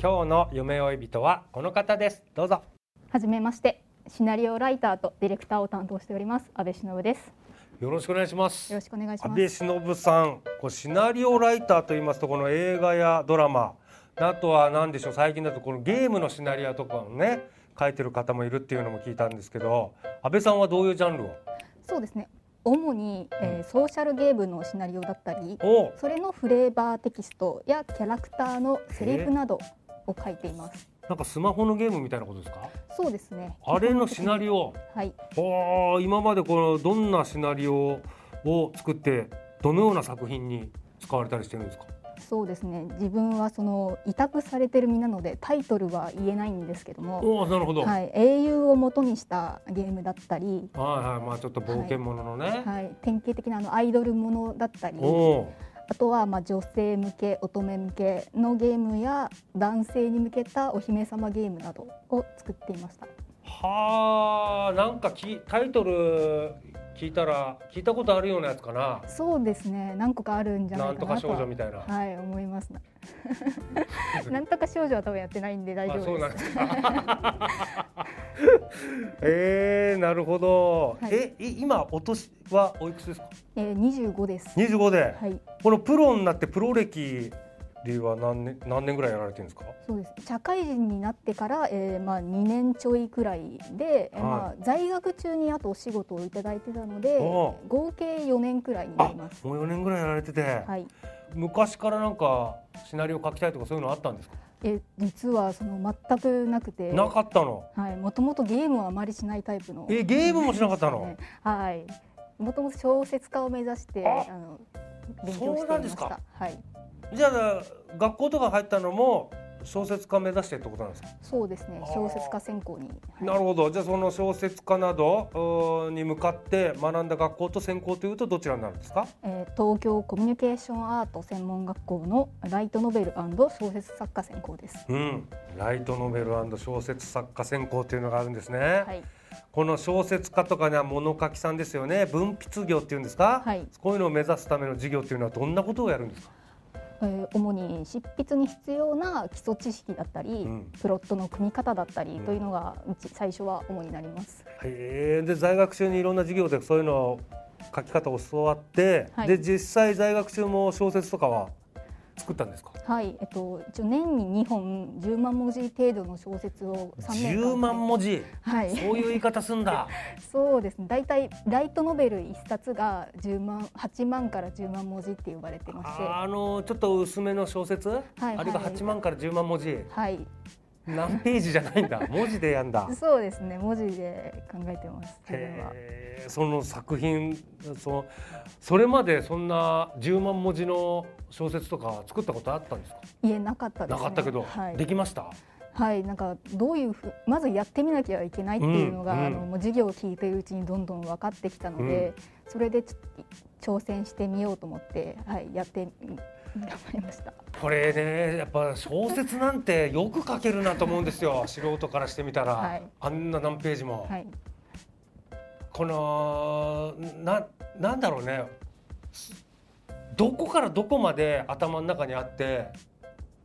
今日の夢追い人はこの方です。どうぞ。はじめまして。シナリオライターとディレクターを担当しております。安倍忍です。よろしくお願いします。よろしくお願いし安倍ます忍さん。こうシナリオライターと言いますとこの映画やドラマ。あとは何でしょう。最近だとこのゲームのシナリオとかをね書いてる方もいるっていうのも聞いたんですけど。安倍さんはどういうジャンルを？そうですね。主に、えーソーシャルゲームのシナリオだったりおそれのフレーバーテキストやキャラクターのセリフなどを書いています。なんかスマホのゲームみたいなことですか？そうですね。あれのシナリオ。はい。おー今までこのどんなシナリオを作ってどのような作品に使われたりしてるんですか？そうですね。自分はその委託されてる身なのでタイトルは言えないんですけども。おおなるほど、はい、はい、英雄を元にしたゲームだったり、はいまあちょっと冒険者のね、はい、典型的なあのアイドルものだったり。おおあとはまあ女性向け乙女向けのゲームや男性に向けたお姫様ゲームなどを作っていました。はあなんかきタイトル聞いたら聞いたことあるようなやつかな。そうですね。何個かあるんじゃなないんとかかなとは少女みたいな、はい思います。ななんとか少女は多分やってないんで大丈あそうなん夫でですすか えー、なるほど、はい。えい今お年はおいくつですか？えー、25です。25で、はい。このプロになってプロ歴では何年何年ぐらいやられてるんですか？そうです。社会人になってから、えー、まあ2年ちょいくらいで、えーまあ、在学中にあとお仕事をいただいてたのでお合計4年くらいになあります。もう4年ぐらいやられてて、はい。昔からなんかシナリオ書きたいとかそういうのあったんですか？え実はその全くなくてなかったの？はい、もともとゲームはあまりしないタイプの。えゲームもしなかったの、ねはい。もともと小説家を目指して、ああの勉強していましそうなんですかた。はい。じゃあ学校とか入ったのも小説家目指してってことなんですか、そうですね。小説家専攻に。はい。なるほど。じゃあその小説家などに向かって学んだ学校と専攻というとどちらになるんですか？えー東京コミュニケーションアート専門学校のライトノベル小説作家専攻です。うん。ライトノベル小説作家専攻っていうのがあるんですね、はい。この小説家とかには物書きさんですよね。文筆業っていうんですか、はい。こういうのを目指すための授業っていうのはどんなことをやるんですか？えー主に執筆に必要な基礎知識だったり、うん。プロットの組み方だったりうん。というのが、うち最初は主になります。へえで在学中にいろんな授業でそういうのを書き方を教わって、はい。で実際在学中も小説とかは作ったんですか？はい、えっと、一応年に2本10万文字程度の小説を3年間。10万文字？はい、そういう言い方すんだ。そうですね。大体ライトノベル一冊が10万8万から10万文字って呼ばれてまして、あのちょっと薄めの小説、はいあれが8万から10万文字？はい、何ページじゃないんだ 文字でやんだそうですね。文字で考えてます。自分は。その作品そのそれまでそんな10万文字の小説とか作ったことあったんですか、いえなかったです、ね。なかったけど、はい、できました？はい、なんかどういうふうまずやってみなきゃいけないっていうのが、うんうんあのもう授業を聞いているうちにどんどん分かってきたので、それでちょ挑戦してみようと思って、はい、やって頑張りました。これねやっぱ小説なんてよく書けるなと思うんですよ。素人からしてみたら、はい。あんな何ページも、はい、このななんだろうね。どこからどこまで頭の中にあって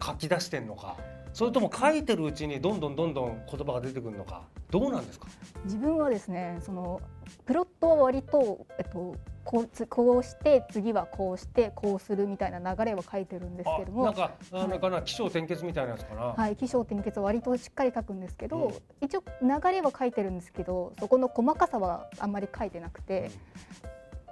書き出してんのか。それとも書いてるうちにどんどんどんどん言葉が出てくるのか。どうなんですか？自分はですねそのプロットは割と、えっと、こうつこうして次はこうしてこうするみたいな流れを書いてるんですけども。あなんかあなんかな起承転結みたいなやつかな、はい、起承転結は割としっかり書くんですけど、うん。一応流れは書いてるんですけどそこの細かさはあんまり書いてなくて、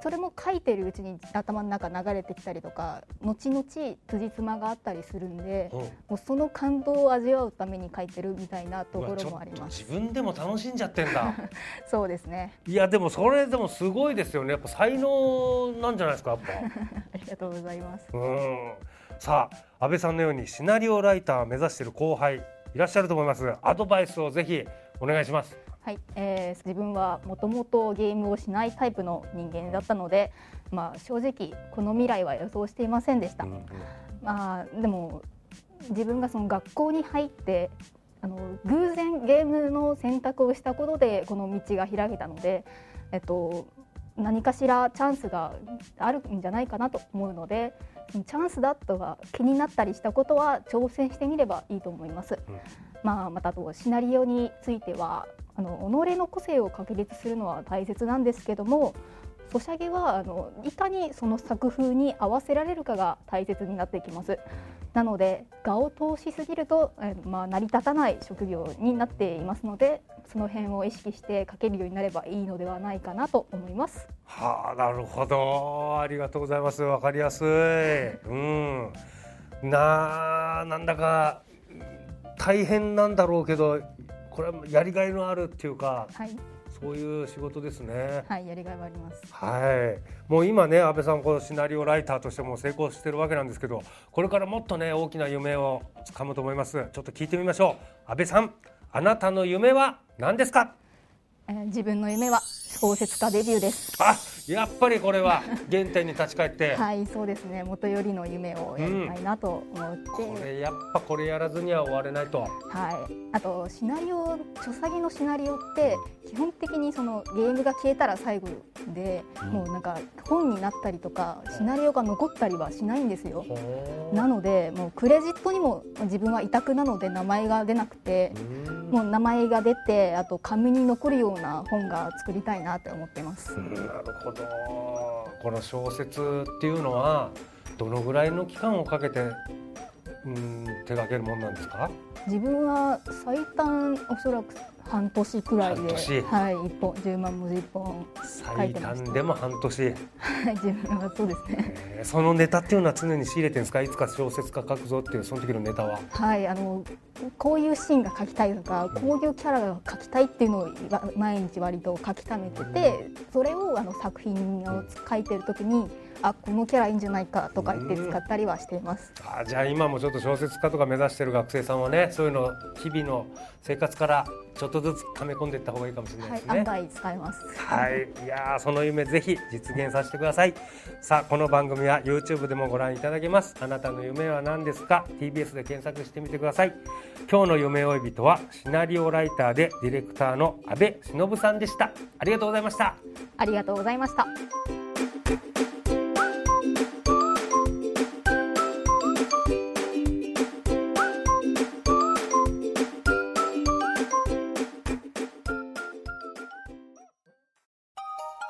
それも書いてるうちに頭の中流れてきたりとか後々辻褄があったりするんで、うん。もうその感動を味わうために書いてるみたいなところもあります。自分でも楽しんじゃってんだ。そうですね。いやでもそれでもすごいですよね。やっぱ才能なんじゃないですかやっぱ。ありがとうございます。うん。さあ安倍さんのようにシナリオライターを目指している後輩いらっしゃると思いますアドバイスをぜひお願いしますはい、えー自分はもともとゲームをしないタイプの人間だったので、まあ、正直この未来は予想していませんでした、まあ、でも自分がその学校に入ってあの偶然ゲームの選択をしたことでこの道が開けたので、えっと、何かしらチャンスがあるんじゃないかなと思うのでチャンスだとか気になったりしたことは挑戦してみればいいと思います。まあ、またあとシナリオについてはあの己の個性を確立するのは大切なんですけどもソシャゲはあのいかにその作風に合わせられるかが大切になってきます。なので画を通しすぎると、えーまあ、成り立たない職業になっていますのでその辺を意識して書けるようになればいいのではないかなと思います。はあなるほど。ありがとうございます。わかりやすい。うん。なあなんだか大変なんだろうけどこれはやりがいのあるっていうかはい、そういう仕事ですね。はい、やりがいはあります。はい、もう今ね安倍さんこのシナリオライターとしても成功してるわけなんですけどこれからもっとね大きな夢をつかむと思います。ちょっと聞いてみましょう。安倍さんあなたの夢は何ですか？えー自分の夢は小説家デビューです。あやっぱりこれは原点に立ち返って、はい、そうですね。元よりの夢をやりたいなと思って、これやっぱこれやらずには終われないとはい。あとシナリオ、著作技のシナリオって基本的にそのゲームが消えたら最後で、もうなんか本になったりとかシナリオが残ったりはしないんですよ。なのでもうクレジットにも自分は委託なので名前が出なくて、もう名前が出てあと紙に残るような本が作りたいなって思ってます。うんなるほどこの小説っていうのはどのぐらいの期間をかけてうん手掛けるもんなんですか？自分は最短おそらく半年くらいで、はい、一本10万文字一本書最いてました。短でも半年、はい自分はそうですね。えーそのネタっていうのは常に仕入れてるんですか？いつか小説家書くぞっていうその時のネタは。はいあのこういうシーンが書きたいとかこういうキャラが書きたいっていうのをわ毎日割と書き溜めててそれをあの作品を書いてる時にあこのキャラいいんじゃないかとか言って使ったりはしています。あじゃあ今もちょっと小説家とか目指してる学生さんはねそういうの日々の生活からちょっとずつ溜め込んでいった方がいいかもしれないはいですね。案外使えます。はい、いやーその夢ぜひ実現させてください。さあこの番組は YouTube でもご覧いただけます。あなたの夢は何ですか？TBS で検索してみてください。今日の夢追い人はシナリオライターでディレクターの阿部忍さんでした。ありがとうございました。ありがとうございました